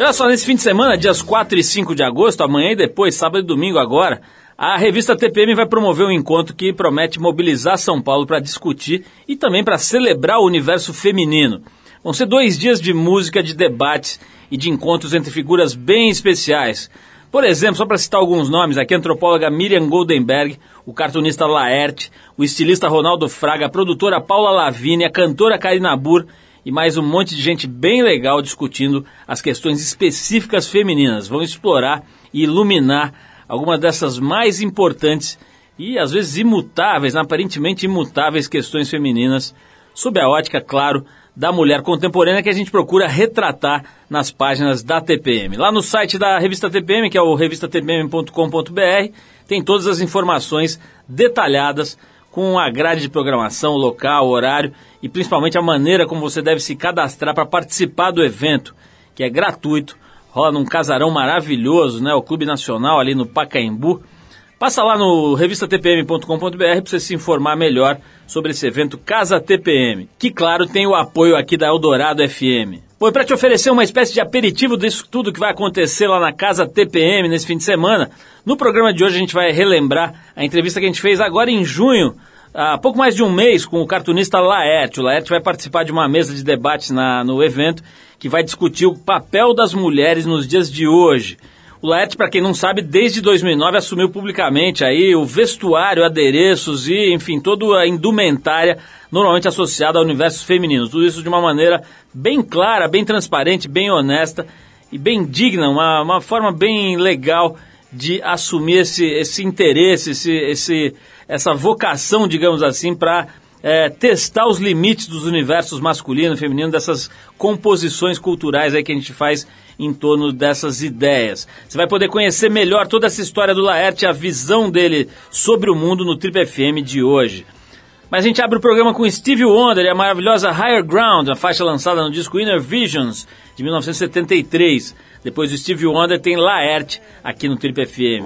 Olha só, nesse fim de semana, dias 4 e 5 de agosto, amanhã e depois, sábado e domingo agora, a revista TPM vai promover um encontro que promete mobilizar São Paulo para discutir e também para celebrar o universo feminino. Vão ser dois dias de música, de debates e de encontros entre figuras bem especiais. Por exemplo, só para citar alguns nomes, aqui a antropóloga Miriam Goldenberg, o cartunista Laerte, o estilista Ronaldo Fraga, a produtora Paula Lavínia, a cantora Karina Burr e mais um monte de gente bem legal discutindo as questões específicas femininas. Vão explorar e iluminar algumas dessas mais importantes e às vezes imutáveis, aparentemente imutáveis questões femininas, sob a ótica, claro, da mulher contemporânea que a gente procura retratar nas páginas da TPM. Lá no site da revista TPM, que é o revistatpm.com.br, tem todas as informações detalhadas com a grade de programação, local, horário e principalmente a maneira como você deve se cadastrar para participar do evento, que é gratuito, rola num casarão maravilhoso, né? O Clube Nacional ali no Pacaembu. Passa lá no revistatpm.com.br para você se informar melhor sobre esse evento Casa TPM, que claro tem o apoio aqui da Eldorado FM. Bom, para te oferecer uma espécie de aperitivo disso tudo que vai acontecer lá na Casa TPM nesse fim de semana, no programa de hoje a gente vai relembrar a entrevista que a gente fez agora em junho, há pouco mais de um mês, com o cartunista Laerte. O Laerte vai participar de uma mesa de debate na, no evento que vai discutir o papel das mulheres nos dias de hoje. O Laerte, para quem não sabe, desde 2009 assumiu publicamente aí o vestuário, adereços e, enfim, toda a indumentária normalmente associada ao universo feminino. Tudo isso de uma maneira bem clara, bem transparente, bem honesta e bem digna, uma, uma forma bem legal de assumir esse, esse interesse, esse, esse, essa vocação, digamos assim, para é, testar os limites dos universos masculino e feminino, dessas composições culturais aí que a gente faz em torno dessas ideias. Você vai poder conhecer melhor toda essa história do Laerte, a visão dele sobre o mundo no Trip FM de hoje. Mas a gente abre o programa com Steve Wonder e a maravilhosa Higher Ground, a faixa lançada no disco Inner Visions, de 1973. Depois do Steve Wonder tem Laerte aqui no Trip FM.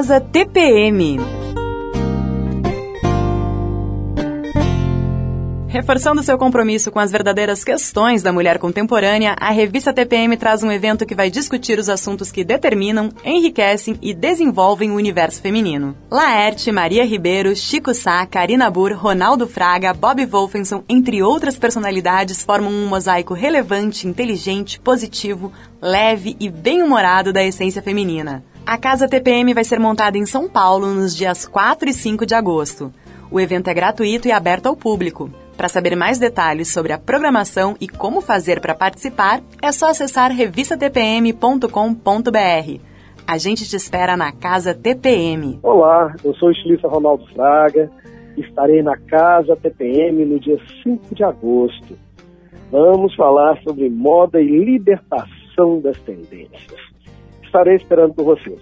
Casa TPM. Reforçando seu compromisso com as verdadeiras questões da mulher contemporânea, a revista TPM traz um evento que vai discutir os assuntos que determinam, enriquecem e desenvolvem o universo feminino. Laerte, Maria Ribeiro, Chico Sá, Karina Burr, Ronaldo Fraga, Bob Wolfenson, entre outras personalidades, formam um mosaico relevante, inteligente, positivo, leve e bem-humorado da essência feminina. A Casa TPM vai ser montada em São Paulo nos dias 4 e 5 de agosto. O evento é gratuito e aberto ao público. Para saber mais detalhes sobre a programação e como fazer para participar, é só acessar revistatpm.com.br. A gente te espera na Casa TPM. Olá, eu sou o estilista Ronaldo Fraga. Estarei na Casa TPM no dia 5 de agosto. Vamos falar sobre moda e libertação das tendências. Estarei esperando por vocês.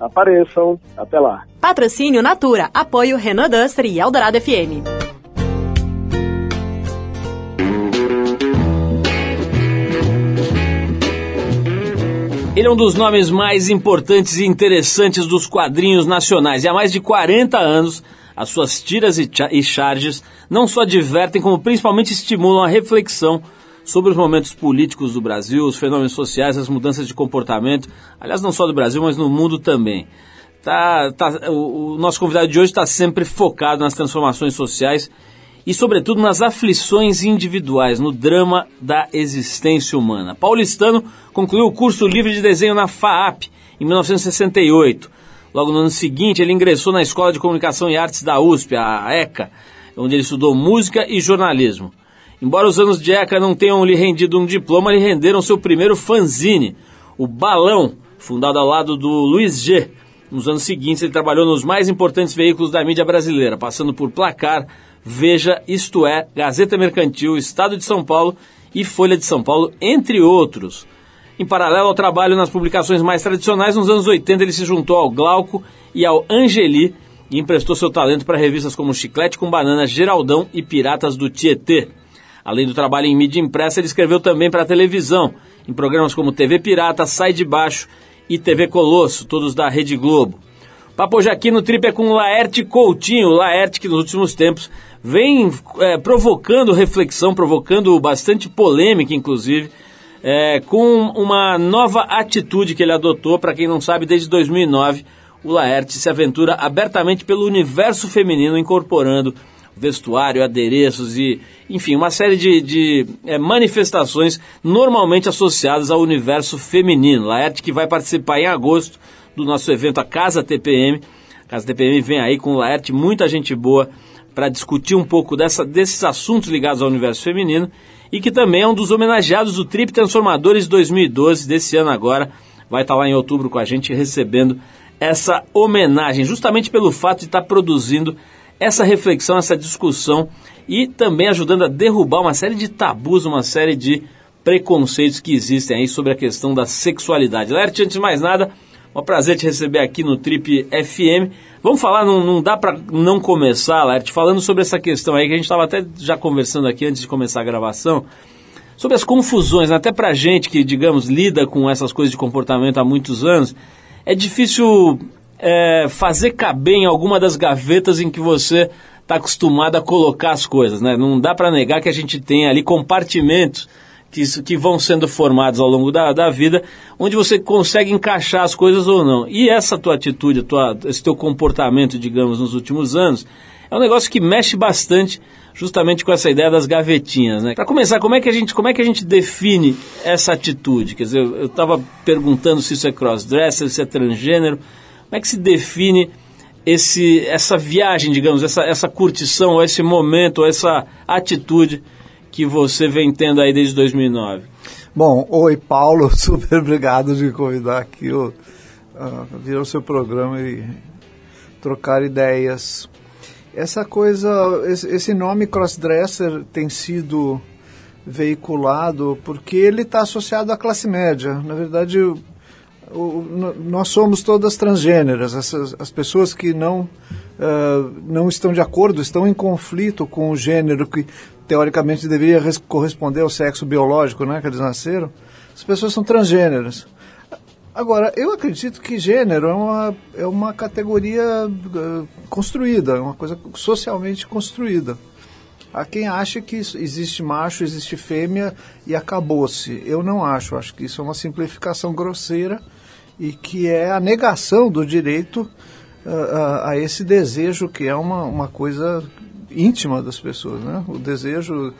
Apareçam, até lá. Patrocínio Natura, apoio Renault Duster e Eldorado FM. Ele é um dos nomes mais importantes e interessantes dos quadrinhos nacionais e há mais de 40 anos as suas tiras e, e charges não só divertem, como principalmente estimulam a reflexão sobre os momentos políticos do Brasil, os fenômenos sociais, as mudanças de comportamento, aliás, não só do Brasil, mas no mundo também. Tá, tá, o, o nosso convidado de hoje está sempre focado nas transformações sociais e, sobretudo, nas aflições individuais, no drama da existência humana. Paulistano concluiu o curso livre de desenho na FAAP em 1968. Logo no ano seguinte, ele ingressou na Escola de Comunicação e Artes da USP, a ECA, onde ele estudou música e jornalismo. Embora os anos de ECA não tenham lhe rendido um diploma, lhe renderam seu primeiro fanzine, o Balão, fundado ao lado do Luiz G. Nos anos seguintes, ele trabalhou nos mais importantes veículos da mídia brasileira, passando por Placar, Veja, Isto É, Gazeta Mercantil, Estado de São Paulo e Folha de São Paulo, entre outros. Em paralelo ao trabalho nas publicações mais tradicionais, nos anos 80 ele se juntou ao Glauco e ao Angeli e emprestou seu talento para revistas como Chiclete com Banana, Geraldão e Piratas do Tietê. Além do trabalho em mídia impressa, ele escreveu também para a televisão, em programas como TV Pirata, Sai de Baixo e TV Colosso, todos da Rede Globo. Papo hoje aqui no Trip é com Laerte Coutinho, Laerte que nos últimos tempos vem é, provocando reflexão, provocando bastante polêmica, inclusive, é, com uma nova atitude que ele adotou. Para quem não sabe, desde 2009, o Laerte se aventura abertamente pelo universo feminino, incorporando vestuário, adereços e, enfim, uma série de, de é, manifestações normalmente associadas ao universo feminino. Laerte que vai participar em agosto do nosso evento A Casa TPM. A Casa TPM vem aí com Laerte, muita gente boa para discutir um pouco dessa, desses assuntos ligados ao universo feminino e que também é um dos homenageados do Trip Transformadores 2012 desse ano agora. Vai estar tá lá em outubro com a gente recebendo essa homenagem, justamente pelo fato de estar tá produzindo essa reflexão, essa discussão e também ajudando a derrubar uma série de tabus, uma série de preconceitos que existem aí sobre a questão da sexualidade. Lerte, antes de mais nada, um prazer te receber aqui no Trip FM. Vamos falar, não, não dá para não começar, Lerte, falando sobre essa questão aí que a gente estava até já conversando aqui antes de começar a gravação, sobre as confusões, né? até para gente que, digamos, lida com essas coisas de comportamento há muitos anos, é difícil é, fazer caber em alguma das gavetas em que você está acostumado a colocar as coisas, né? Não dá para negar que a gente tem ali compartimentos que, que vão sendo formados ao longo da, da vida, onde você consegue encaixar as coisas ou não. E essa tua atitude, tua, esse teu comportamento, digamos, nos últimos anos, é um negócio que mexe bastante justamente com essa ideia das gavetinhas, né? Para começar, como é que a gente, como é que a gente define essa atitude? Quer dizer, eu estava perguntando se isso é crossdresser, se é transgênero. Como é que se define esse, essa viagem, digamos, essa, essa curtição, esse momento, essa atitude que você vem tendo aí desde 2009? Bom, oi Paulo, super obrigado de convidar aqui o, uh, vir ao seu programa e trocar ideias. Essa coisa, esse nome crossdresser tem sido veiculado porque ele está associado à classe média. Na verdade, o, nós somos todas transgêneras. Essas, as pessoas que não, uh, não estão de acordo, estão em conflito com o gênero que teoricamente deveria corresponder ao sexo biológico né, que eles nasceram, as pessoas são transgêneras. Agora, eu acredito que gênero é uma, é uma categoria uh, construída, é uma coisa socialmente construída. Há quem acha que existe macho, existe fêmea e acabou-se. Eu não acho, acho que isso é uma simplificação grosseira e que é a negação do direito a, a, esse desejo que é uma, uma coisa íntima das pessoas, né? O desejo,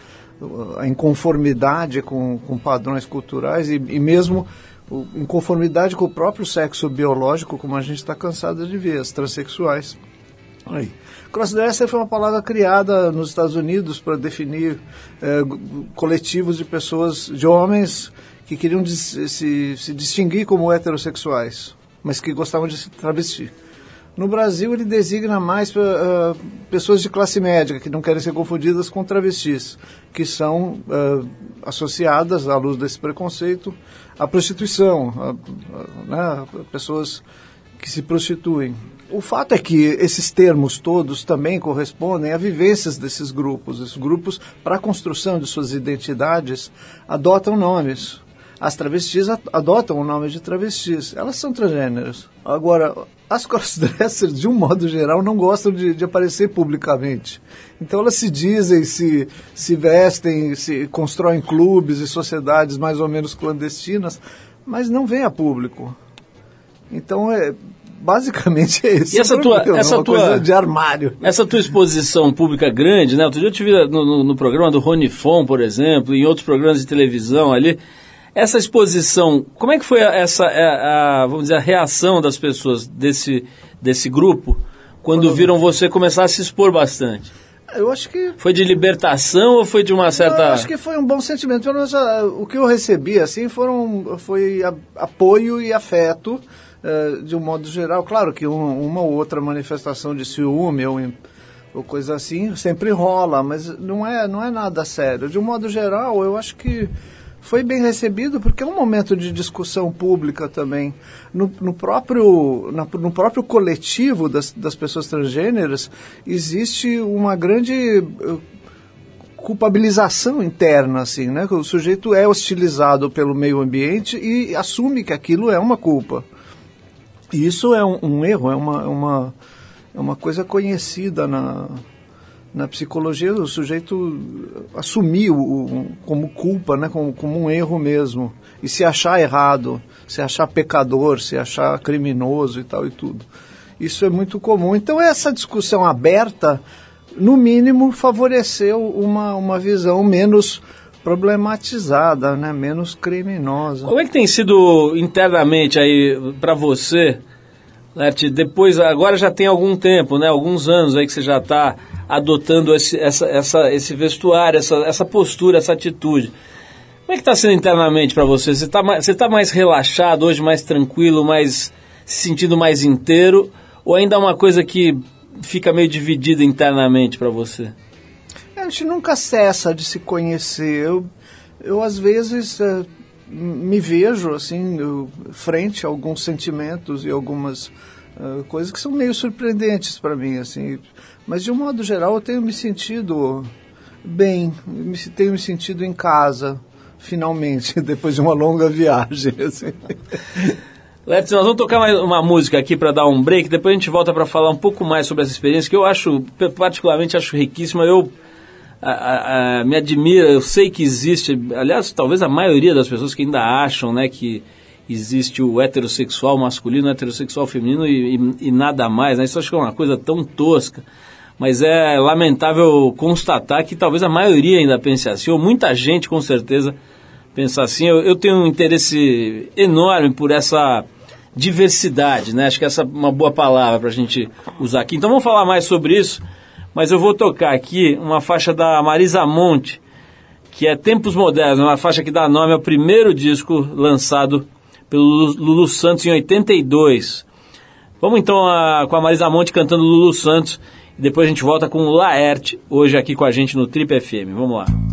a inconformidade com, com padrões culturais e, e mesmo em conformidade com o próprio sexo biológico, como a gente está cansado de ver, as transexuais. Aí. Crossdresser foi uma palavra criada nos Estados Unidos para definir é, coletivos de pessoas, de homens que queriam se, se, distinguir como heterossexuais, mas que gostavam de se travestir. No Brasil, ele designa mais uh, pessoas de classe média, que não querem ser confundidas com travestis, que são uh, associadas, à luz desse preconceito, à prostituição, a, a, né, pessoas que se prostituem. O fato é que esses termos todos também correspondem a vivências desses grupos. Esses grupos, para a construção de suas identidades, adotam nomes. As travestis adotam o nome de travestis. Elas são transgêneros. Agora, as crossdressers, de um modo geral, não gostam de, de, aparecer publicamente. Então elas se dizem, se, se vestem, se constroem clubes e sociedades mais ou menos clandestinas, mas não vêm a público. Então é basicamente é isso. E essa tua, é essa tua de armário. Essa tua exposição pública grande, né? Outro dia eu tive no, no, no programa do Rony Fon, por exemplo, em outros programas de televisão ali. Essa exposição, como é que foi essa, a, é, a, vamos dizer, a reação das pessoas desse, desse grupo quando, quando viram você começar a se expor bastante? Eu acho que. Foi de libertação ou foi de uma certa. Eu acho que foi um bom sentimento. Pelo menos ah, o que eu recebi, assim, foram, foi apoio e afeto, uh, de um modo geral. Claro que um, uma ou outra manifestação de ciúme ou, ou coisa assim sempre rola, mas não é, não é nada sério. De um modo geral, eu acho que foi bem recebido porque é um momento de discussão pública também. No, no próprio, na, no próprio coletivo das, das pessoas transgêneras existe uma grande uh, culpabilização interna, assim, né? O sujeito é hostilizado pelo meio ambiente e assume que aquilo é uma culpa. E isso é um, um erro, é uma, uma, é uma coisa conhecida na, na psicologia o sujeito assumiu como culpa, né, como, como um erro mesmo, e se achar errado, se achar pecador, se achar criminoso e tal e tudo. Isso é muito comum. Então essa discussão aberta, no mínimo, favoreceu uma, uma visão menos problematizada, né, menos criminosa. Como é que tem sido internamente aí para você, Lert, depois, agora já tem algum tempo, né, alguns anos aí que você já está adotando esse, essa, essa, esse vestuário, essa, essa postura, essa atitude. Como é que está sendo internamente para você? Você está mais, você tá mais relaxado hoje, mais tranquilo, mais se sentindo mais inteiro? Ou ainda é uma coisa que fica meio dividida internamente para você? A gente nunca cessa de se conhecer. Eu, eu às vezes, é, me vejo assim, eu, frente a alguns sentimentos e algumas uh, coisas que são meio surpreendentes para mim. assim mas de um modo geral eu tenho me sentido bem, me, tenho me sentido em casa, finalmente, depois de uma longa viagem. Assim. nós vamos tocar mais uma música aqui para dar um break, depois a gente volta para falar um pouco mais sobre essa experiência, que eu acho, particularmente acho riquíssima. Eu a, a, me admira, eu sei que existe, aliás, talvez a maioria das pessoas que ainda acham né, que existe o heterossexual masculino, o heterossexual feminino e, e, e nada mais. Né? Isso acho que é uma coisa tão tosca mas é lamentável constatar que talvez a maioria ainda pense assim, ou muita gente com certeza pensa assim. Eu, eu tenho um interesse enorme por essa diversidade, né? Acho que essa é uma boa palavra para a gente usar aqui. Então vamos falar mais sobre isso, mas eu vou tocar aqui uma faixa da Marisa Monte, que é Tempos Modernos, uma faixa que dá nome ao primeiro disco lançado pelo Lulu Santos em 82. Vamos então a, com a Marisa Monte cantando Lulu Santos depois a gente volta com o Laerte, hoje aqui com a gente no Trip FM. Vamos lá.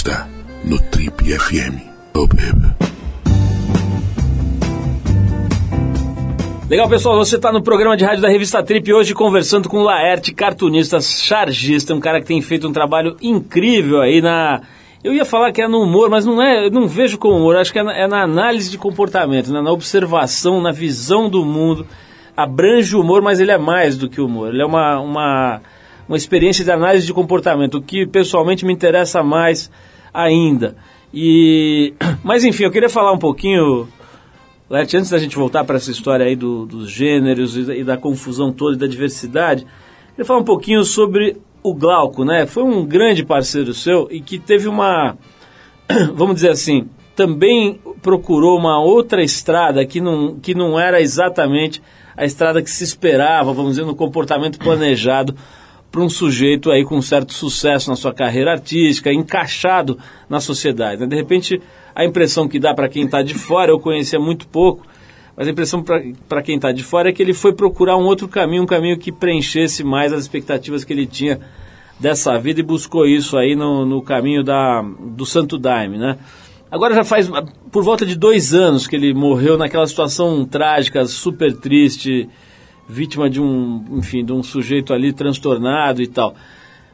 Está no Trip FM. Oh, baby. Legal, pessoal, você está no programa de rádio da revista Trip hoje conversando com Laerte, cartunista, chargista, um cara que tem feito um trabalho incrível aí na. Eu ia falar que é no humor, mas não é, não vejo como humor, acho que é na, é na análise de comportamento, né? na observação, na visão do mundo. Abrange o humor, mas ele é mais do que humor. Ele é uma, uma, uma experiência de análise de comportamento, o que pessoalmente me interessa mais ainda. E, mas enfim, eu queria falar um pouquinho Lete, antes da gente voltar para essa história aí do, dos gêneros e da, e da, confusão toda e da diversidade, ele falar um pouquinho sobre o Glauco, né? Foi um grande parceiro seu e que teve uma, vamos dizer assim, também procurou uma outra estrada que não, que não era exatamente a estrada que se esperava, vamos dizer, no comportamento planejado para um sujeito aí com certo sucesso na sua carreira artística, encaixado na sociedade. Né? De repente, a impressão que dá para quem está de fora, eu conhecia muito pouco, mas a impressão para quem está de fora é que ele foi procurar um outro caminho, um caminho que preenchesse mais as expectativas que ele tinha dessa vida e buscou isso aí no, no caminho da, do Santo Daime, né? Agora já faz por volta de dois anos que ele morreu naquela situação trágica, super triste, vítima de um, enfim, de um sujeito ali transtornado e tal.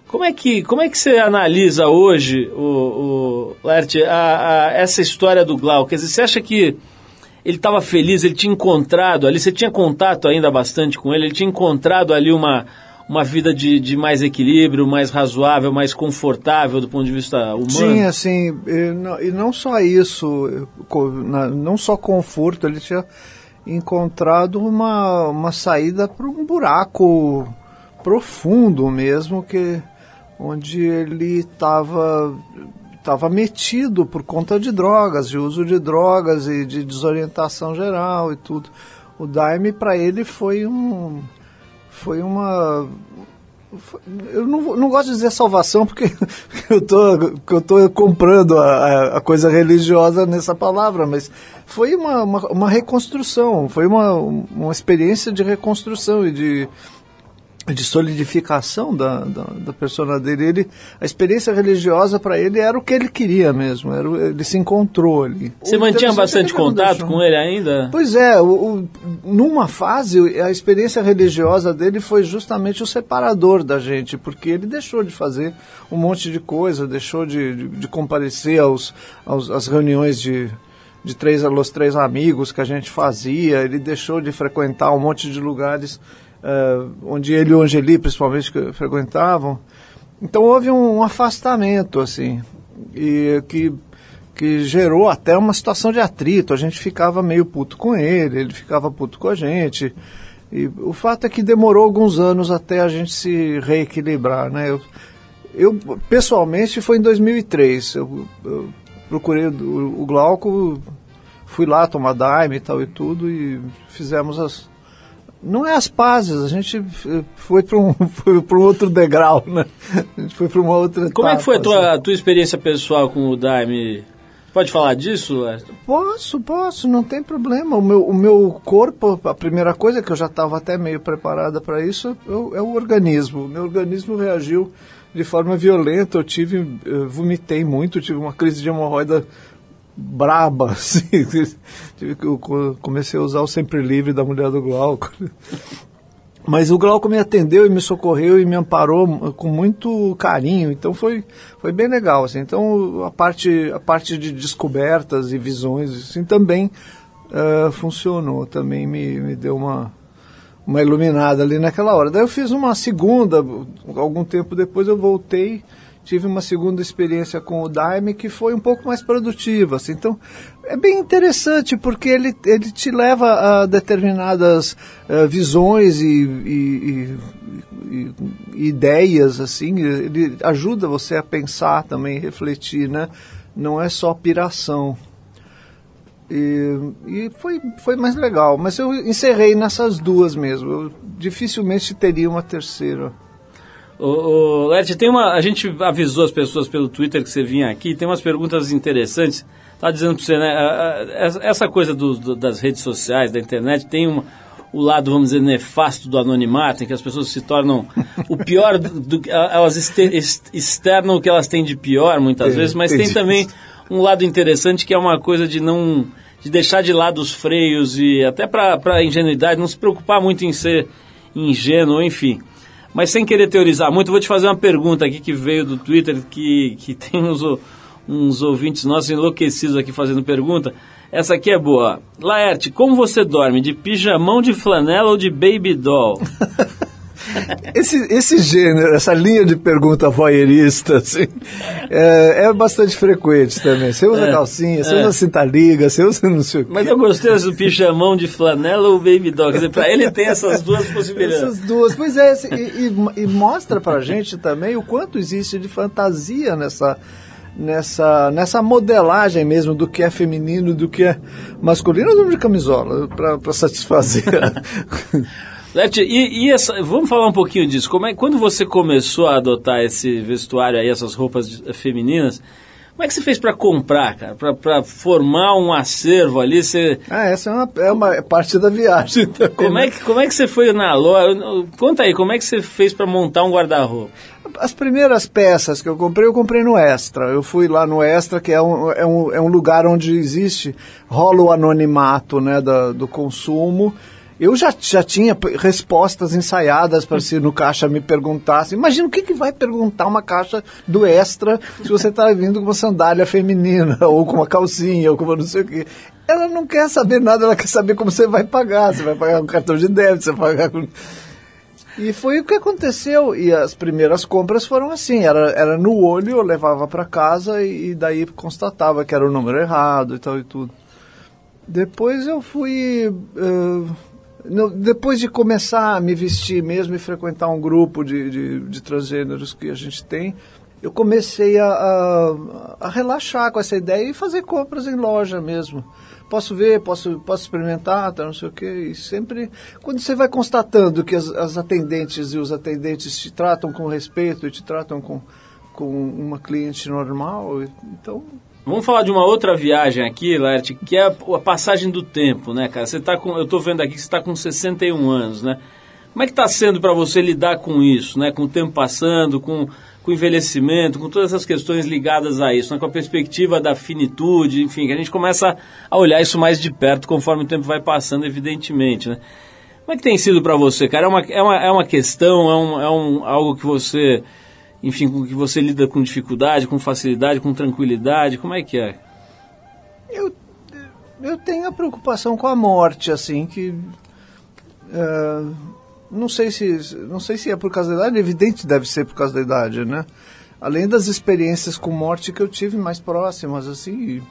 Como é que, como é que você analisa hoje, o, o Lert, a, a, essa história do Glauco? Quer dizer, você acha que ele estava feliz, ele tinha encontrado ali, você tinha contato ainda bastante com ele, ele tinha encontrado ali uma, uma vida de, de mais equilíbrio, mais razoável, mais confortável do ponto de vista humano? Tinha, assim, e não, e não só isso, não só conforto, ele tinha encontrado uma, uma saída para um buraco profundo mesmo, que onde ele estava estava metido por conta de drogas, de uso de drogas e de desorientação geral e tudo. O Daime para ele foi um foi uma eu não, não gosto de dizer salvação porque eu tô, eu tô comprando a, a coisa religiosa nessa palavra, mas foi uma, uma, uma reconstrução, foi uma, uma experiência de reconstrução e de, de solidificação da, da, da, persona dele. Ele, a experiência religiosa para ele era o que ele queria mesmo, era, ele se encontrou ali. Você mantinha bastante contato com ele ainda? Pois é, o, o, numa fase a experiência religiosa dele foi justamente o separador da gente, porque ele deixou de fazer um monte de coisa, deixou de, de, de comparecer aos, aos, às reuniões de, de três, os três amigos que a gente fazia, ele deixou de frequentar um monte de lugares uh, onde ele e o Angeli principalmente frequentavam. Então houve um, um afastamento, assim, e que, que gerou até uma situação de atrito. A gente ficava meio puto com ele, ele ficava puto com a gente. E o fato é que demorou alguns anos até a gente se reequilibrar, né? Eu, eu pessoalmente foi em 2003. Eu, eu procurei o, o Glauco, fui lá tomar daime e tal e tudo e fizemos as, não é as pazes, a gente foi para um, foi um outro degrau, né? A gente foi para uma outra Como etapa, é que foi a tua, assim. tua experiência pessoal com o Daime? Pode falar disso? Posso, posso, não tem problema. O meu, o meu corpo, a primeira coisa que eu já estava até meio preparada para isso é o, é o organismo. O meu organismo reagiu de forma violenta. Eu tive, eu vomitei muito, tive uma crise de hemorroida braba, assim. Eu comecei a usar o Sempre Livre da mulher do Glauco. Mas o Glauco me atendeu e me socorreu e me amparou com muito carinho, então foi, foi bem legal. Assim. Então a parte, a parte de descobertas e visões assim, também uh, funcionou, também me, me deu uma, uma iluminada ali naquela hora. Daí eu fiz uma segunda, algum tempo depois eu voltei tive uma segunda experiência com o Daime que foi um pouco mais produtiva. Assim. Então, é bem interessante porque ele, ele te leva a determinadas uh, visões e, e, e, e, ideias, assim. Ele ajuda você a pensar também, refletir, né? Não é só piração. E, e, foi, foi mais legal. Mas eu encerrei nessas duas mesmo. Eu dificilmente teria uma terceira. O, o tem uma. A gente avisou as pessoas pelo Twitter que você vinha aqui, tem umas perguntas interessantes. Tá dizendo para você, né? Essa coisa do, do, das redes sociais, da internet, tem uma, o lado, vamos dizer, nefasto do anonimato, em que as pessoas se tornam o pior, do, do- elas externam o que elas têm de pior muitas Entendi, vezes, mas tem também um lado interessante que é uma coisa de não de deixar de lado os freios e até para a ingenuidade, não se preocupar muito em ser ingênuo, enfim. Mas sem querer teorizar muito, vou te fazer uma pergunta aqui que veio do Twitter, que, que tem uns, uns ouvintes nossos enlouquecidos aqui fazendo pergunta. Essa aqui é boa. Laerte, como você dorme? De pijamão de flanela ou de baby doll? Esse, esse gênero, essa linha de pergunta voyeurista, assim, é, é bastante frequente também. Você usa É, calcinha, você é. usa cinta-liga, você usa não sei o quê. Mas eu gostei do pijamão de flanela ou baby doll. Quer dizer, pra ele tem essas duas possibilidades. Essas duas. Pois é, e, e- e mostra pra gente também o quanto existe de fantasia nessa, nessa, nessa modelagem mesmo do que é feminino, do que é masculino. Eu de camisola, pra satisfazer. Leti, e, e essa, vamos falar um pouquinho disso. Como é, quando você começou a adotar esse vestuário aí, essas roupas femininas, como é que você fez para comprar, cara? Para formar um acervo ali? Você, ah, essa é uma, é uma parte da viagem também. como, é que, como é que você foi na loja? Conta aí, como é que você fez para montar um guarda-roupa? As primeiras peças que eu comprei, eu comprei no Extra. Eu fui lá no Extra, que é um, é um, é um lugar onde existe, rola o anonimato né, da, do consumo. Eu já, já tinha respostas ensaiadas para se no caixa me perguntasse. Imagina o que, que vai perguntar uma caixa do Extra se você está vindo com uma sandália feminina, ou com uma calcinha, ou com uma não sei o quê. Ela não quer saber nada, ela quer saber como você vai pagar. Você vai pagar com cartão de débito, você vai pagar com... E foi o que aconteceu. E as primeiras compras foram assim: era, era no olho, eu levava para casa e, e daí constatava que era o número errado e tal e tudo. Depois eu fui. eh, depois de começar a me vestir mesmo e frequentar um grupo de, de, de transgêneros que a gente tem, eu comecei a, a, a relaxar com essa ideia e fazer compras em loja mesmo. Posso ver, posso, posso experimentar, tá, não sei o quê. E sempre, quando você vai constatando que as, as atendentes e os atendentes te tratam com respeito e te tratam com, com uma cliente normal, então Vamos falar de uma outra viagem aqui, Laerte, que é a, passagem do tempo, né, cara? Você tá com, eu tô vendo aqui que você está com 61 anos, né? Como é que está sendo para você lidar com isso, né? Com o tempo passando, com, com o envelhecimento, com todas essas questões ligadas a isso, né? com a perspectiva da finitude, enfim, que a gente começa a olhar isso mais de perto conforme o tempo vai passando, evidentemente, né? Como é que tem sido para você, cara? É uma, é uma, é uma questão, é, um, é um, algo que você, enfim, com que você lida com dificuldade, com facilidade, com tranquilidade? Como é que é? Eu, eu tenho a preocupação com a morte, assim, que. é, não, sei se, não sei se é por causa da idade, evidente deve ser por causa da idade, né? Além das experiências com morte que eu tive mais próximas, assim,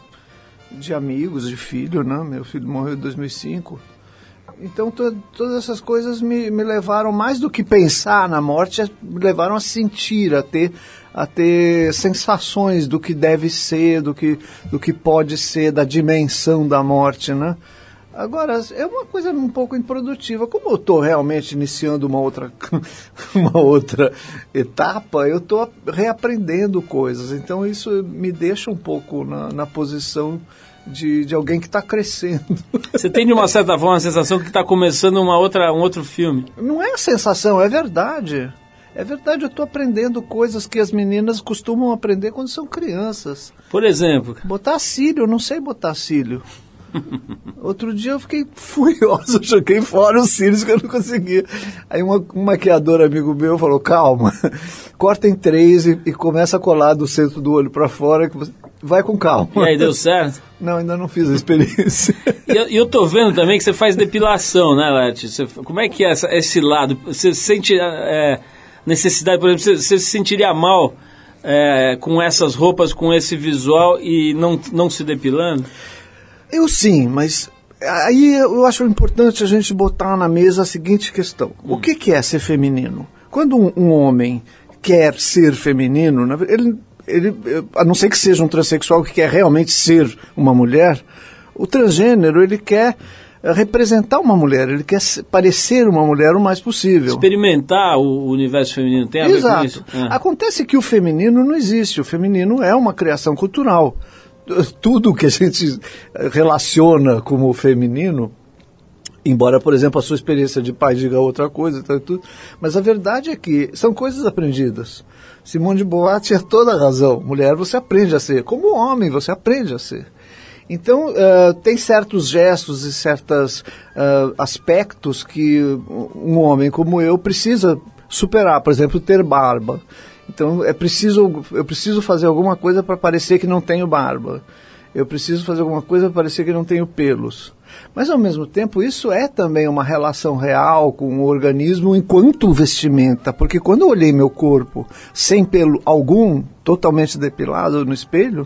de amigos, de filho, né? Meu filho morreu em 2005. Então, to, todas essas coisas me, me levaram, mais do que pensar na morte, me levaram a sentir, a ter, a ter sensações do que deve ser, do que, do que pode ser, da dimensão da morte, né? Agora, é uma coisa um pouco improdutiva. Como eu estou realmente iniciando uma outra, uma outra etapa, eu estou reaprendendo coisas. Então, isso me deixa um pouco na, na posição de, de alguém que está crescendo. Você tem de uma certa forma a sensação que está começando uma outra, um outro filme. Não é sensação, é verdade. É verdade, eu estou aprendendo coisas que as meninas costumam aprender quando são crianças. Por exemplo, Botar cílio, não sei botar cílio. Outro dia eu fiquei furioso, eu joguei fora os cílios que eu não conseguia. Aí uma, um maquiador amigo meu falou, calma, corta em três e, e começa a colar do centro do olho para fora, que você- vai com calma. e aí deu certo? Não, ainda não fiz a experiência. E eu, eu tô vendo também que você faz depilação, né? Você- como é que é essa- esse lado? Você sente é, necessidade, por exemplo, você, você se sentiria mal é, com essas roupas, com esse visual e não, não se depilando? Eu sim, mas aí eu acho importante a gente botar na mesa a seguinte questão: o que, que é ser feminino? Quando um, um homem quer ser feminino, ele, ele, eh, a não ser que seja um transexual que quer realmente ser uma mulher, o transgênero ele quer eh, representar uma mulher, ele quer parecer uma mulher o mais possível. Experimentar o universo feminino tem a ver com Exato. isso? É. Acontece que o feminino não existe. O feminino é uma criação cultural. Tudo que a gente relaciona como feminino Embora, por exemplo, a sua experiência de pai diga outra coisa, e tudo. Mas a verdade é que são coisas aprendidas. Simone de Beauvoir tinha toda a razão. Mulher, você aprende a ser. Como homem, você aprende a ser. Então, uh, tem certos gestos e certos uh, aspectos que um homem como eu precisa superar. Por exemplo, ter barba. Então, é preciso, eu preciso fazer alguma coisa para parecer que não tenho barba. Eu preciso fazer alguma coisa para parecer que não tenho pelos. Mas, ao mesmo tempo, isso é também uma relação real com o organismo enquanto vestimenta, porque quando eu olhei meu corpo sem pelo algum, totalmente depilado no espelho,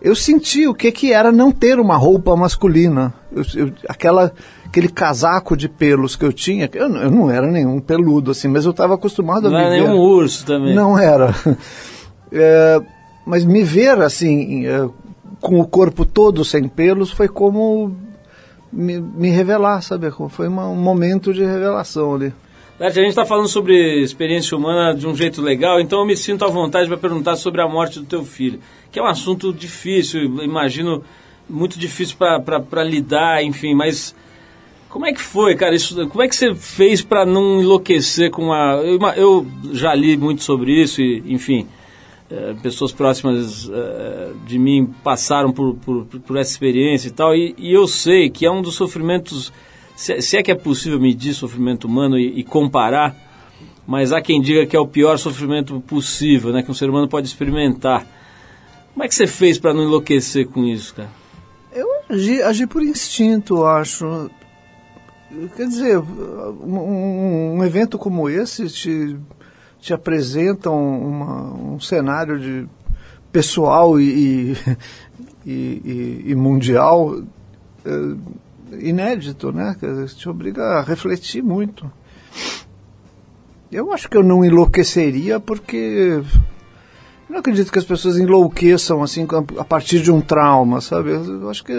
eu senti o que, que era não ter uma roupa masculina. Eu, eu, aquela, aquele casaco de pelos que eu tinha, eu, eu não era nenhum peludo, assim, mas eu estava acostumado não a me era ver. nenhum urso também. Não era. É, mas me ver assim, é, com o corpo todo sem pelos, foi como me, me revelar, sabe? Foi uma, um momento de revelação ali. Nath, a gente está falando sobre experiência humana de um jeito legal, então eu me sinto à vontade para perguntar sobre a morte do teu filho, que é um assunto difícil, imagino muito difícil para lidar, enfim, mas como é que foi, cara? Isso, como é que você fez para não enlouquecer com a. Eu, eu, já li muito sobre isso e, enfim, é, pessoas próximas é, de mim passaram por, por, por, essa experiência e tal, e, e, eu sei que é um dos sofrimentos, se, se é que é possível medir sofrimento humano e, e, comparar, mas há quem diga que é o pior sofrimento possível, né, que um ser humano pode experimentar. Como é que você fez para não enlouquecer com isso, cara? Eu agi, agi por instinto, acho. Quer dizer, um, um evento como esse te te apresentam uma, um cenário de pessoal e, e, e, e mundial é, inédito, né? Te obriga a refletir muito. Eu acho que eu não enlouqueceria porque não acredito que as pessoas enlouqueçam assim a partir de um trauma, sabe? Eu acho que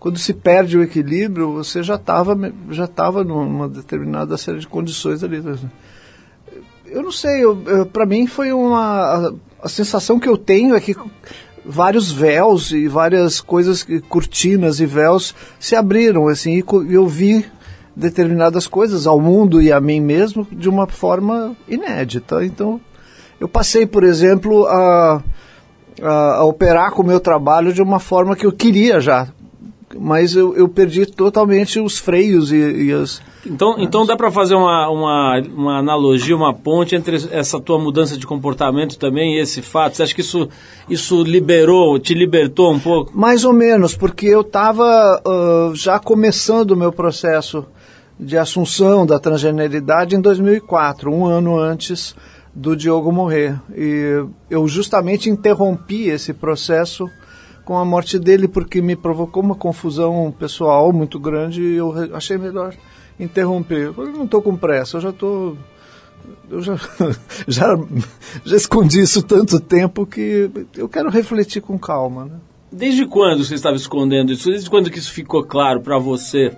quando se perde o equilíbrio, você já estava já tava numa determinada série de condições ali. Eu não sei, para mim foi uma. A, a, sensação que eu tenho é que vários véus e várias coisas, cortinas e véus se abriram, assim, e eu vi determinadas coisas ao mundo e a mim mesmo de uma forma inédita. Então, eu passei, por exemplo, a, a, a operar com o meu trabalho de uma forma que eu queria já, mas eu, eu perdi totalmente os freios e, e as então, então dá para fazer uma, uma, uma analogia, uma ponte entre essa tua mudança de comportamento também e esse fato? Você acha que isso, isso liberou, te libertou um pouco? Mais ou menos, porque eu estava uh, já começando o meu processo de assunção da transgeneridade em 2004, um ano antes do Diogo morrer. E eu justamente interrompi esse processo com a morte dele porque me provocou uma confusão pessoal muito grande e eu achei melhor interromper. Eu não estou com pressa, eu já estou. Eu já, já, já escondi isso tanto tempo que eu quero refletir com calma. Né? Desde quando você estava escondendo isso? Desde quando que isso ficou claro para você?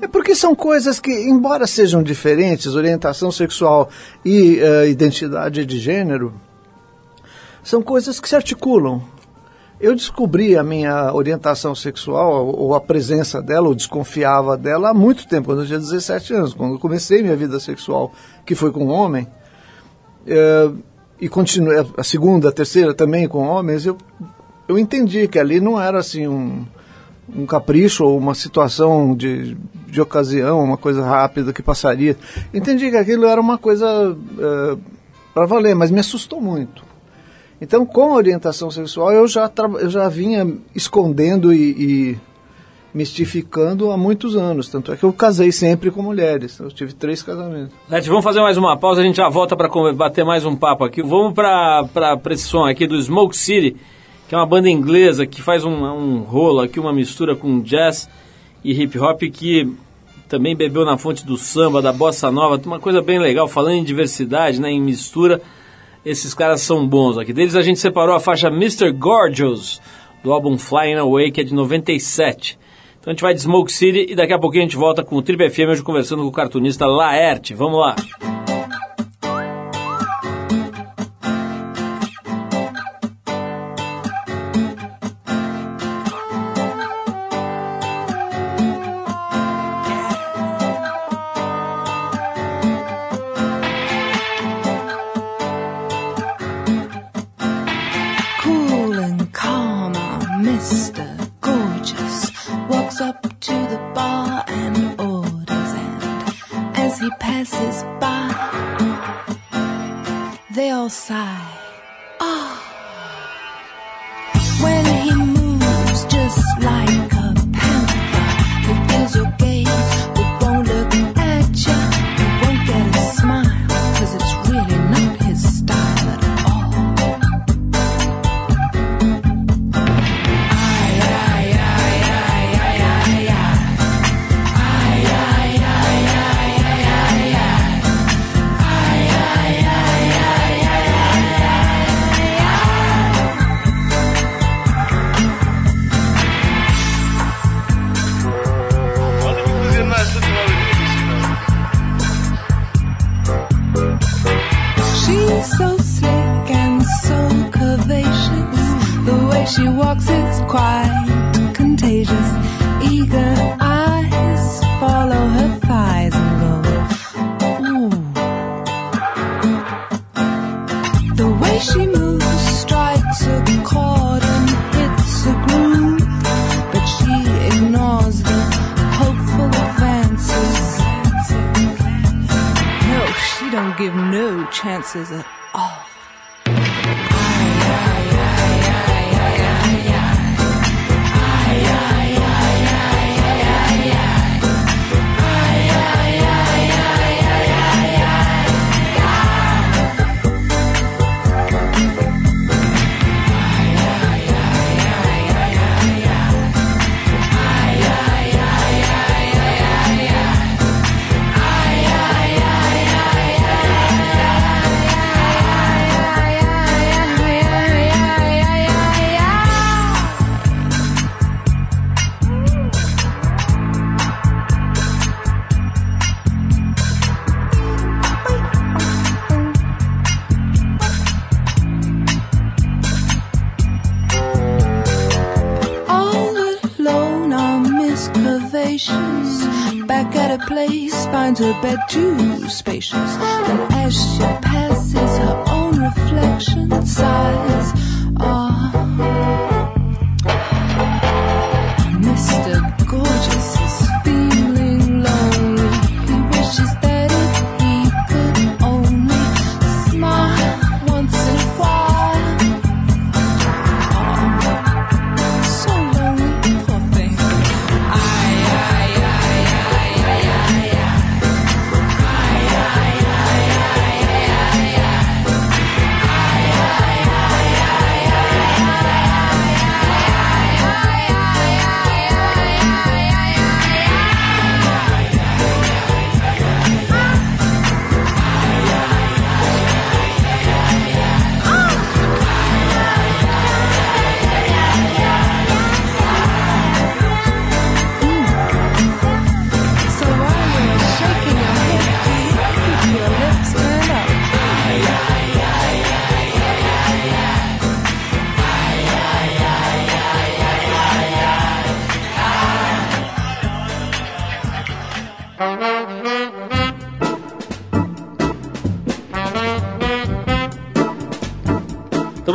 É porque são coisas que, embora sejam diferentes, orientação sexual e uh, identidade de gênero, são coisas que se articulam. Eu descobri a minha orientação sexual, ou a presença dela, ou desconfiava dela há muito tempo, quando eu tinha 17 anos, quando eu comecei minha vida sexual, que foi com um homem, é, e continuei, a segunda, a terceira também com homens, eu, eu entendi que ali não era assim um, um capricho ou uma situação de, de ocasião, uma coisa rápida que passaria. Entendi que aquilo era uma coisa é, para valer, mas me assustou muito. Então, com orientação sexual, eu já, eu já vinha escondendo e, e mistificando há muitos anos. Tanto é que eu casei sempre com mulheres. Eu tive três casamentos. Net, vamos fazer mais uma pausa, a gente já volta para bater mais um papo aqui. Vamos para esse som aqui do Smoke City, que é uma banda inglesa que faz um, um rolo aqui, uma mistura com jazz e hip hop que também bebeu na fonte do samba, da bossa nova, uma coisa bem legal, falando em diversidade, né, em mistura. Esses caras são bons aqui. Deles a gente separou a faixa Mr. Gorgeous, do álbum Flying Away, que é de 97. Então a gente vai de Smoke City e daqui a pouquinho a gente volta com o Triple FM, hoje conversando com o cartunista Laerte. Vamos lá!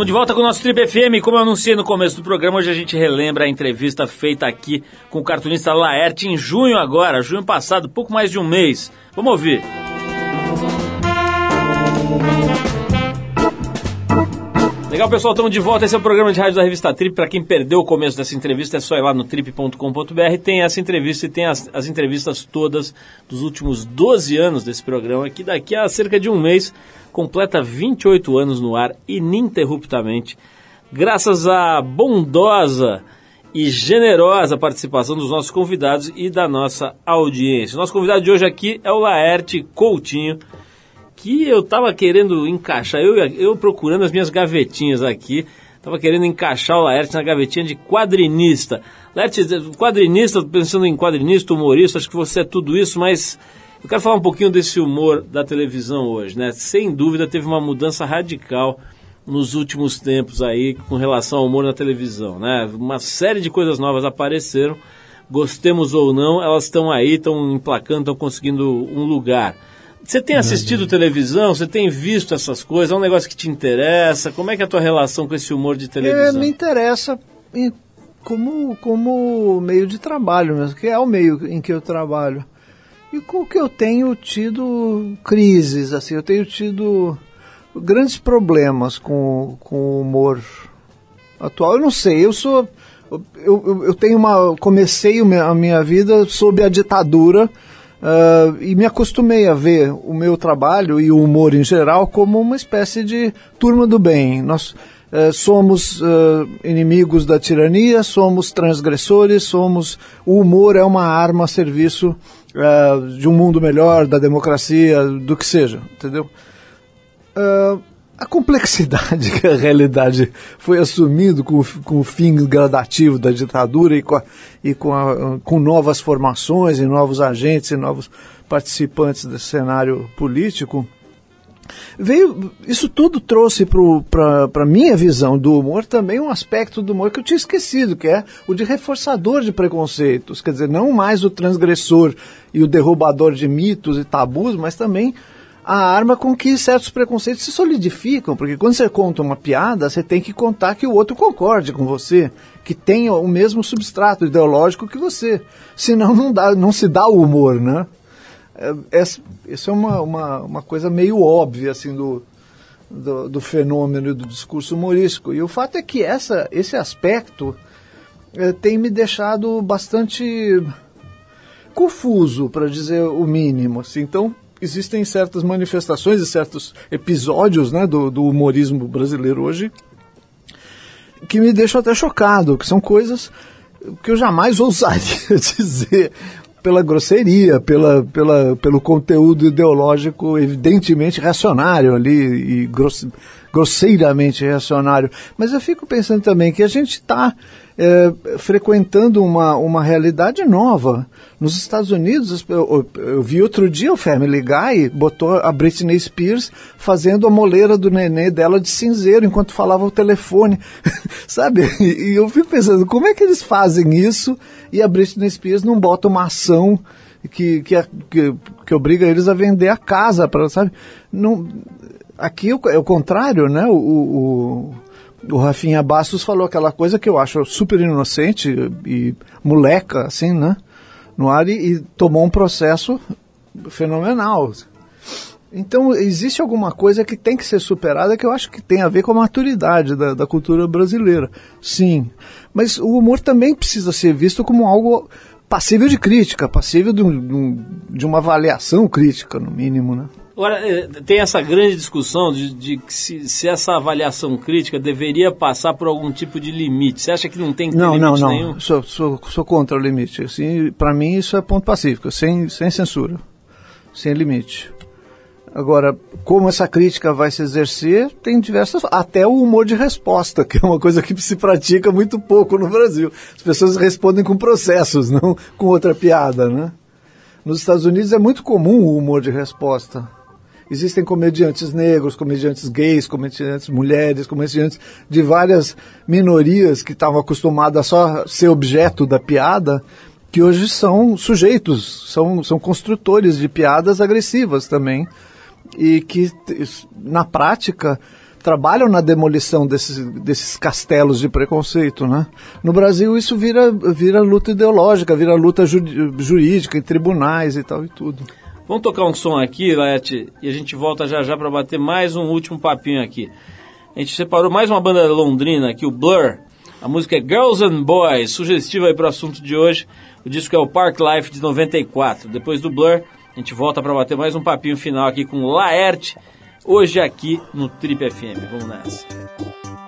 Estamos de volta com o nosso Trip FM. Como eu anunciei no começo do programa, hoje a gente relembra a entrevista feita aqui com o cartunista Laerte em junho agora, junho passado, pouco mais de um mês. Vamos ouvir. Legal, pessoal, estamos de volta. Esse é o programa de rádio da revista Trip. Para quem perdeu o começo dessa entrevista, é só ir lá no trip.com.br. Tem essa entrevista e tem as, as entrevistas todas dos últimos 12 anos desse programa, que daqui a cerca de um mês completa 28 anos no ar ininterruptamente, graças à bondosa e generosa participação dos nossos convidados e da nossa audiência. Nosso convidado de hoje aqui é o Laerte Coutinho, que eu estava querendo encaixar, eu, eu procurando as minhas gavetinhas aqui, estava querendo encaixar o Laerte na gavetinha de quadrinista. Laerte, quadrinista, pensando em quadrinista, humorista, acho que você é tudo isso, mas eu quero falar um pouquinho desse humor da televisão hoje, né? Sem dúvida teve uma mudança radical nos últimos tempos aí com relação ao humor na televisão, né? Uma série de coisas novas apareceram, gostemos ou não, elas estão aí, estão emplacando, estão conseguindo um lugar. Você tem assistido televisão? Você tem visto essas coisas? É um negócio que te interessa? Como é que é a tua relação com esse humor de É, televisão? me interessa como, como meio de trabalho mesmo, que é o meio em que eu trabalho. E com o que eu tenho tido crises, assim, eu tenho tido grandes problemas com, com o humor atual. Eu não sei, eu sou. Eu, eu, eu tenho uma. Comecei a minha vida sob a ditadura uh, e me acostumei a ver o meu trabalho e o humor em geral como uma espécie de turma do bem. Nós uh, somos uh, inimigos da tirania, somos transgressores, somos. O humor é uma arma a serviço de um mundo melhor, da democracia, do que seja, entendeu? A complexidade que a realidade foi assumindo com, com o fim gradativo da ditadura e, com, a, e com, a, com novas formações e novos agentes e novos participantes desse cenário político, veio isso tudo trouxe para a minha visão do humor também um aspecto do humor que eu tinha esquecido, que é o de reforçador de preconceitos, quer dizer, não mais o transgressor e o derrubador de mitos e tabus, mas também a arma com que certos preconceitos se solidificam, porque quando você conta uma piada, você tem que contar que o outro concorde com você, que tenha o mesmo substrato ideológico que você. Senão não, dá, não se dá o humor, né? É, é, isso é uma, uma, uma coisa meio óbvia, assim, do, do, do fenômeno do discurso humorístico. E o fato é que essa, esse aspecto é, tem me deixado bastante confuso, para dizer o mínimo. Assim. Então, existem certas manifestações e certos episódios né, do, do humorismo brasileiro hoje que me deixam até chocado, que são coisas que eu jamais ousaria dizer pela grosseria, pela, pela, pelo conteúdo ideológico evidentemente reacionário ali e grosse, grosseiramente reacionário. Mas eu fico pensando também que a gente está é, frequentando uma, uma realidade nova. Nos Estados Unidos, eu, eu, eu, vi outro dia o Family Guy botou a Britney Spears fazendo a moleira do nenê dela de cinzeiro enquanto falava o telefone, sabe? E, e eu fico pensando, como é que eles fazem isso e a Britney Spears não bota uma ação que, que, que, que obriga eles a vender a casa, para sabe? Não, aqui é o contrário, né? o, o o Rafinha Bastos falou aquela coisa que eu acho super inocente e moleca, assim, né? No ar e, e tomou um processo fenomenal. Então, existe alguma coisa que tem que ser superada que eu acho que tem a ver com a maturidade da, da cultura brasileira. Sim. Mas o humor também precisa ser visto como algo passível de crítica, passível de, um, de uma avaliação crítica, no mínimo, né? Agora, eh, tem essa grande discussão de, de se, se, essa avaliação crítica deveria passar por algum tipo de limite. Você acha que não tem que não, limite não, não. nenhum? Sou, sou, sou contra o limite. Assim, Para mim, isso é ponto pacífico, sem, sem censura, sem limite. Agora, como essa crítica vai se exercer, tem diversas. Até o humor de resposta, que é uma coisa que se pratica muito pouco no Brasil. As pessoas respondem com processos, não com outra piada, né? Nos Estados Unidos é muito comum o humor de resposta existem comediantes negros, comediantes gays, comediantes mulheres, comediantes de várias minorias que estavam acostumadas a só ser objeto da piada, que hoje são sujeitos, são, são construtores de piadas agressivas também, e que na prática trabalham na demolição desses, desses castelos de preconceito, né? No Brasil isso vira, vira luta ideológica, vira luta ju, jurídica em tribunais e tal e tudo. Vamos tocar um som aqui, Laete, e a gente volta já já para bater mais um último papinho aqui. A gente separou mais uma banda londrina aqui, o Blur. A música é Girls and Boys, sugestiva aí para o assunto de hoje. O disco é o Park Life de 94. Depois do Blur, a gente volta para bater mais um papinho final aqui com Laerte, hoje aqui no Trip FM. Vamos nessa.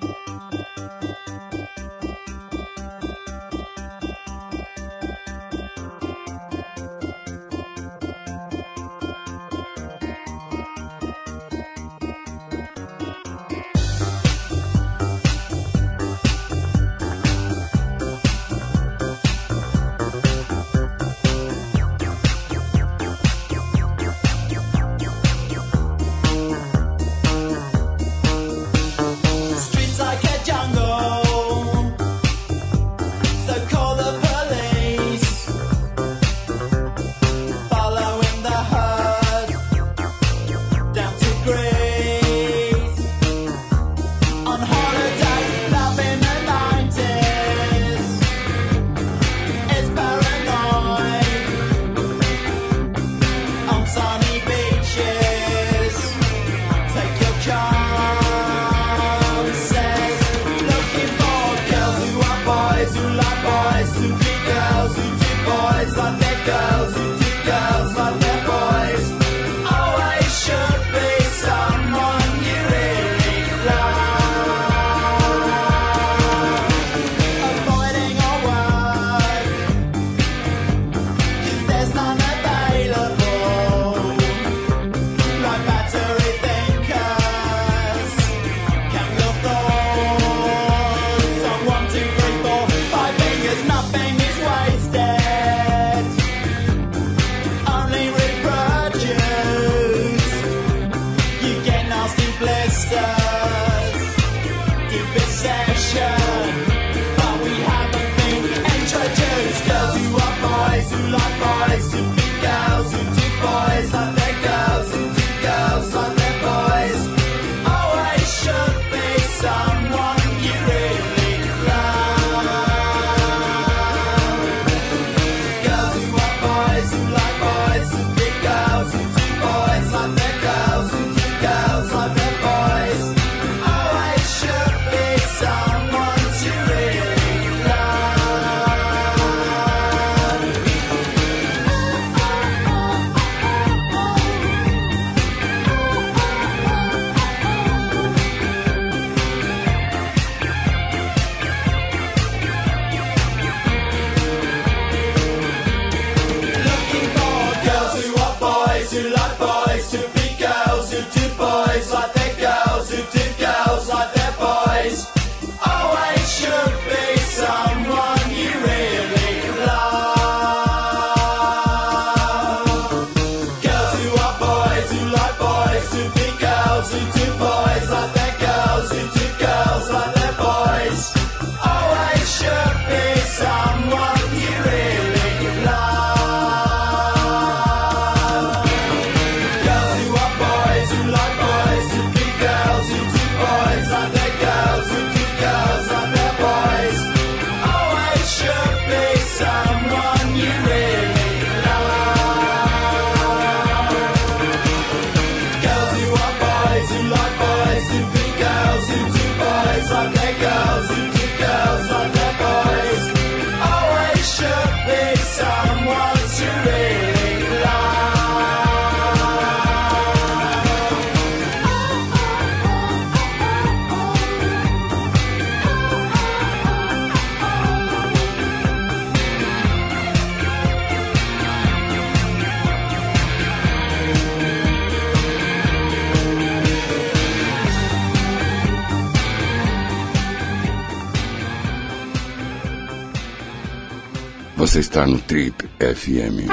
Você está no Trip FM.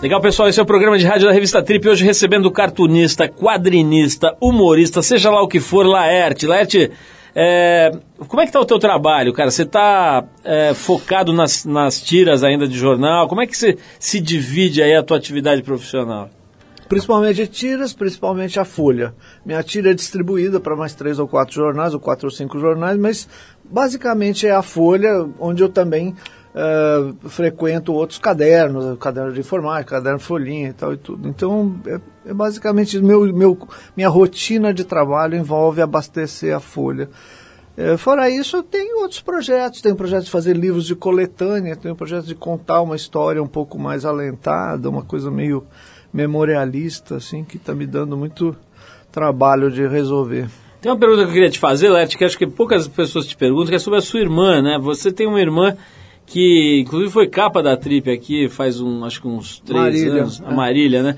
Legal, pessoal, esse é o programa de rádio da revista Trip, hoje recebendo cartunista, quadrinista, humorista, seja lá o que for, Laerte. Laerte, é, como é que tá o teu trabalho, cara? Você tá é, focado nas, nas tiras ainda de jornal? Como é que você se divide aí a tua atividade profissional? Principalmente tiras, principalmente a Folha. Minha tira é distribuída para mais três ou quatro jornais, ou quatro ou cinco jornais, mas basicamente é a Folha, onde eu também uh, frequento outros cadernos, caderno de informática, caderno folhinha e tal e tudo. Então, é, é basicamente meu, meu, minha rotina de trabalho envolve abastecer a Folha. É, fora isso, tenho outros projetos. Tenho projeto de fazer livros de coletânea, tenho projeto de contar uma história um pouco mais alentada, uma coisa meio memorialista, assim, que está me dando muito trabalho de resolver. Tem uma pergunta que eu queria te fazer, Lerte, que acho que poucas pessoas te perguntam, que é sobre a sua irmã, né? Você tem uma irmã que, inclusive, foi capa da Trip aqui faz um, acho que uns três Marília, anos, a é. Marília, né?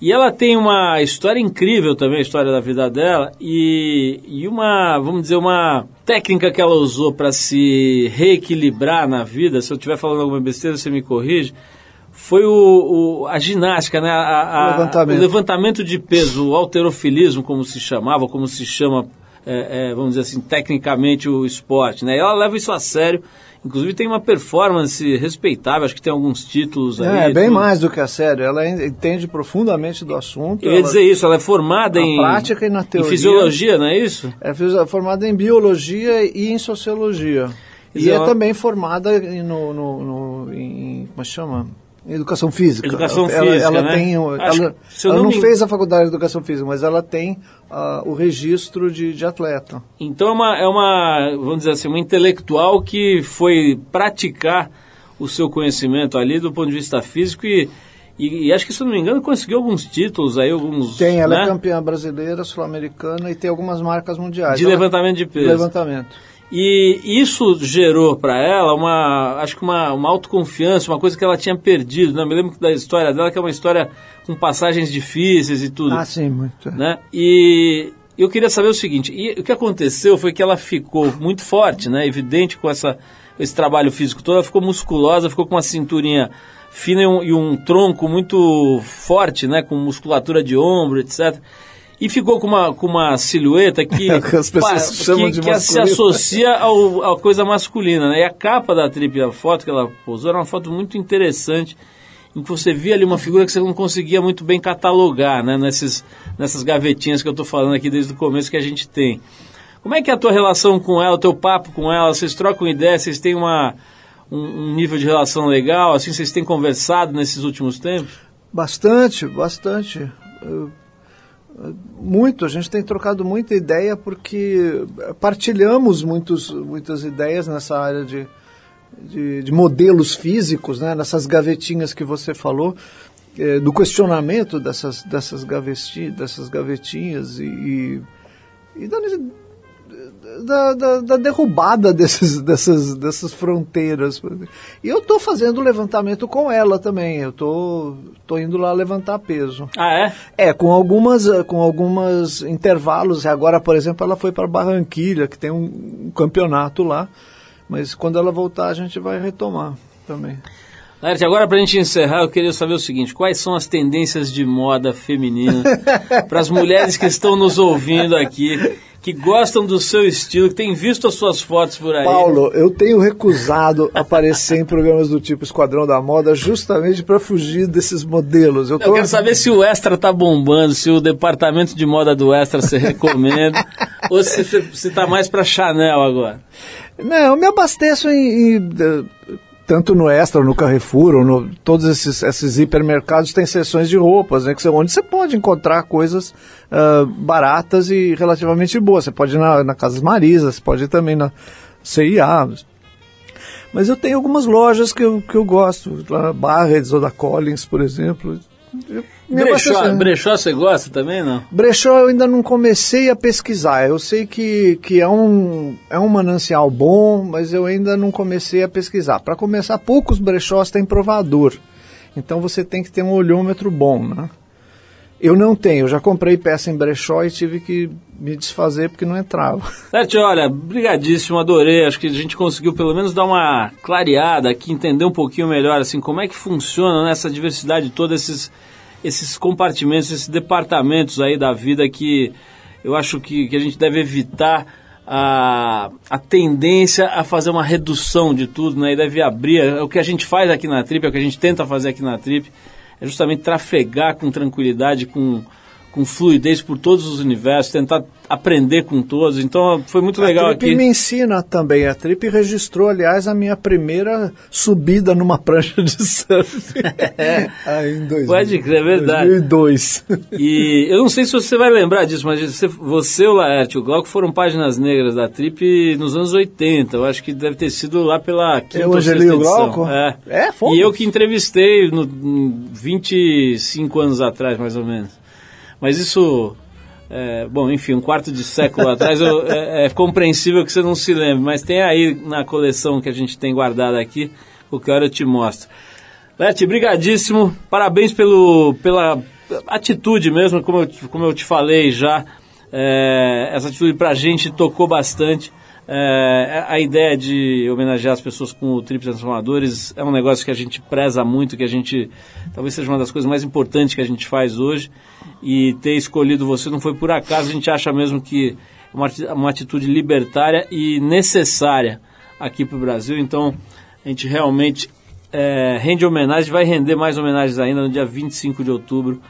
E ela tem uma história incrível também, a história da vida dela, e, e uma, vamos dizer, uma técnica que ela usou para se reequilibrar na vida, se eu estiver falando alguma besteira, você me corrige, foi o, o- a ginástica, né? A- a- O levantamento. o levantamento de peso, o alterofilismo, como se chamava, como se chama, é, é, vamos dizer assim, tecnicamente o esporte, né? E ela leva isso a sério. Inclusive tem uma performance respeitável, acho que tem alguns títulos aí. É, é bem tudo. mais do que a sério. Ela en- entende profundamente do assunto. Eu ia ela dizer isso, ela é formada Na em, prática e na em teoria. fisiologia, não é isso? é formada em biologia e em sociologia. E é ela- também formada em, no, no, no- em, como é chama? Educação física. Educação ela, física, ela né? tem, Acho ela, ela não não me- fez a faculdade de educação física, mas ela tem ah, o registro de, de atleta. Então é uma, é uma, vamos dizer assim, uma intelectual que foi praticar o seu conhecimento ali do ponto de vista físico e, e, e acho que, se não me engano, conseguiu alguns títulos aí, alguns... Tem, ela né? é campeã brasileira, sul-americana e tem algumas marcas mundiais. De Ela- levantamento de peso. De levantamento. E isso gerou para ela uma, acho que uma, uma autoconfiança, uma coisa que ela tinha perdido. Né? Eu me lembro da história dela, que é uma história com passagens difíceis e tudo. Ah, sim, muito. né? E eu queria saber o seguinte, e o que aconteceu foi que ela ficou muito forte, né? Evidente com essa, esse trabalho físico todo, ela ficou musculosa, ficou com uma cinturinha fina e um, e um tronco muito forte, né? Com musculatura de ombro, etc. E ficou com uma, com uma silhueta que, as pessoas chamam que, de que se associa ao, à coisa masculina, né? E a capa da trip, a foto que ela posou, era uma foto muito interessante, em que você via ali uma figura que você não conseguia muito bem catalogar, né? Nesses, nessas gavetinhas que eu estou falando aqui desde o começo que a gente tem. Como é que é a tua relação com ela, o teu papo com ela? Vocês trocam ideias, vocês têm uma, um, um nível de relação legal, assim, vocês têm conversado nesses últimos tempos? Bastante, bastante. Eu- Muito, a gente tem trocado muita ideia porque partilhamos muitos, muitas ideias nessa área de, de, de modelos físicos, né? nessas gavetinhas que você falou, eh, do questionamento dessas, dessas, gaveti, dessas gavetinhas e, e, e da, da, da- da derrubada desses, dessas, dessas fronteiras. E eu estou fazendo levantamento com ela também. Eu estou tô indo lá levantar peso. Ah, é? É, com algumas, com algumas intervalos. Agora, por exemplo, ela foi para Barranquilha, que tem um, um campeonato lá. Mas quando ela voltar, a gente vai retomar também. Laerte, agora para a gente encerrar, eu queria saber o seguinte: quais são as tendências de moda feminina para as mulheres que estão nos ouvindo aqui, que gostam do seu estilo, que têm visto as suas fotos por aí? Paulo, eu tenho recusado aparecer em programas do tipo Esquadrão da Moda justamente para fugir desses modelos. Eu, Eu quero saber se o Extra tá bombando, se o departamento de moda do Extra você recomenda, ou se você tá mais para Chanel agora. Não, eu me abasteço em, em, eh, tanto no Extra, no Carrefour, ou no, todos esses, esses hipermercados têm seções de roupas, né, que onde você pode encontrar coisas ah, baratas e relativamente boas. Você pode ir na, na Casas Marisa, você pode ir também na CIA. Mas eu tenho algumas lojas que eu, que eu gosto, lá na Barreds ou da Collins, por exemplo. Eu Brechó, abasteço. brechó você gosta também, não? Brechó eu ainda não comecei a pesquisar. Eu sei que, que é, um, é um manancial bom, mas eu ainda não comecei a pesquisar. Para começar, poucos brechós têm provador. Então você tem que ter um olhômetro bom, né? Eu não tenho, eu já comprei peça em brechó e tive que me desfazer porque não entrava. Sete, olha, brigadíssimo, adorei. Acho que a gente conseguiu pelo menos dar uma clareada aqui, entender um pouquinho melhor assim como é que funciona né, essa diversidade toda, esses, esses compartimentos, esses departamentos aí da vida que eu acho que, que a gente deve evitar a, a tendência a fazer uma redução de tudo, né? E deve abrir. É o que a gente faz aqui na Trip, é o que a gente tenta fazer aqui na Trip, é justamente trafegar com tranquilidade, com, com fluidez por todos os universos, tentar aprender com todos. Então foi muito legal a Trip aqui. me ensina também. A Trip registrou, aliás, a minha primeira subida numa prancha de surf. É. Aí em dois, Pode crer, é verdade. 2002. E eu não sei se você vai lembrar disso, mas você, você o Laerte e o Glauco foram páginas negras da Trip nos anos 80. Eu acho que deve ter sido lá pela quinta Eu, ou sexta edição. Glauco? É. É, fomos. E eu que entrevistei no, em 25 anos atrás, mais ou menos. Mas isso... é, bom, enfim, um quarto de século atrás eu- é, é compreensível que você não se lembre, mas tem aí na coleção que a gente tem guardada aqui, qualquer hora eu te mostro. Leti, brigadíssimo, parabéns pelo, pela atitude mesmo, como eu, como eu te falei já, é, essa atitude pra gente tocou bastante. É, a ideia de homenagear as pessoas com o Trip Transformadores é um negócio que a gente preza muito, que a gente, talvez seja uma das coisas mais importantes que a gente faz hoje, e ter escolhido você não foi por acaso, a gente acha mesmo que é uma, uma atitude libertária e necessária aqui para o Brasil, então a gente realmente é, rende homenagem, vai render mais homenagens ainda no dia 25 de outubro,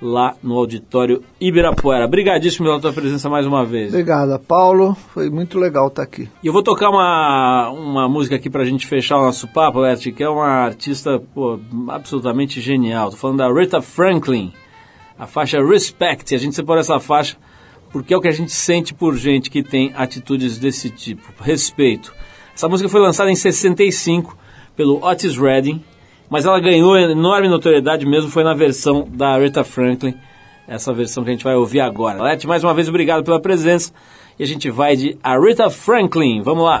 lá no Auditório Ibirapuera. Obrigadíssimo pela tua presença mais uma vez. Obrigada, Paulo. Foi muito legal estar aqui. E eu vou tocar uma, uma música aqui pra gente fechar o nosso papo, Leti, que é uma artista pô, absolutamente genial. Tô falando da Rita Franklin, a faixa Respect. A gente separou essa faixa porque é o que a gente sente por gente que tem atitudes desse tipo. Respeito. Essa música foi lançada em 65 pelo Otis Redding, mas ela ganhou enorme notoriedade mesmo foi na versão da Rita Franklin, essa versão que a gente vai ouvir agora. Leti, mais uma vez, obrigado pela presença. E a gente vai de Aretha Franklin. Vamos lá.